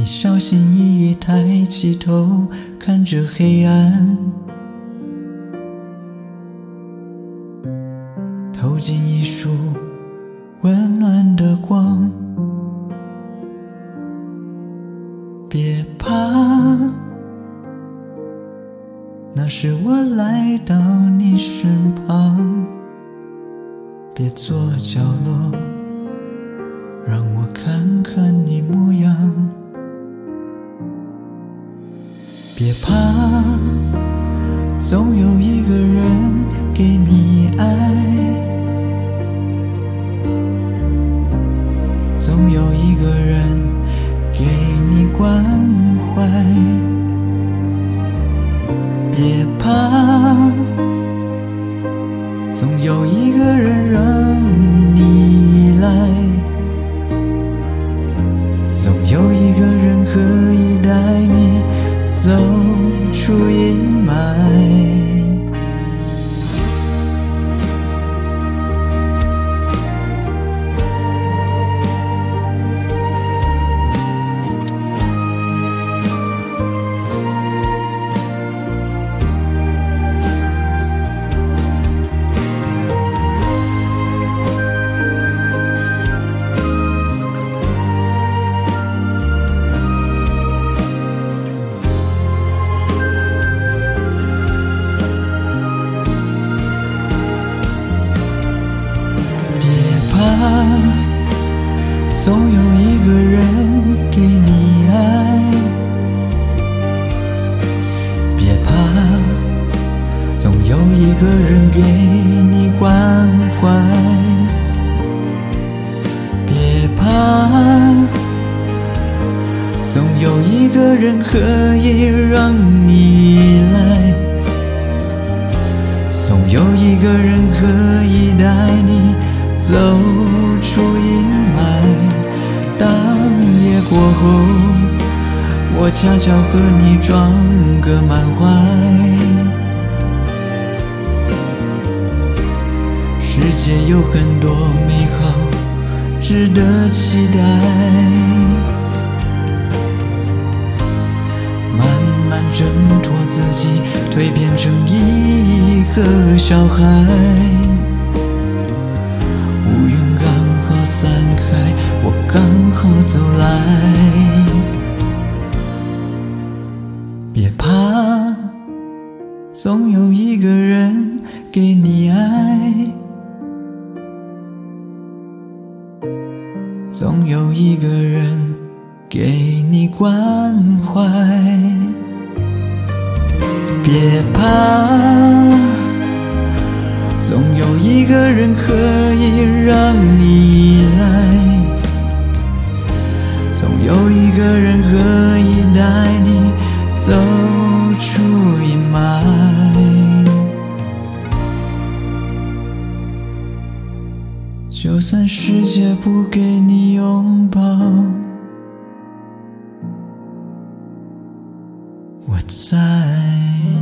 你小心翼翼抬起头，看着黑暗，透进一束温暖的光。别怕，那是我来到你身旁。别坐角落，让我看看你模样。别怕，总有一个人给你爱，总有一个人。给你关怀，别怕，总有一个人阴个人给你关怀，别怕，总有一个人可以让你依赖，总有一个人可以带你走出阴霾。当夜过后，我恰巧和你装个满怀。世界有很多美好，值得期待。慢慢挣脱自己，蜕变成一个小孩。乌云刚好散开，我刚好走来。别怕，总有一个人给你爱，总有一个人给你关怀。别怕。总有一个人可以让你依赖，总有一个人和就算世界不给你拥抱，我在。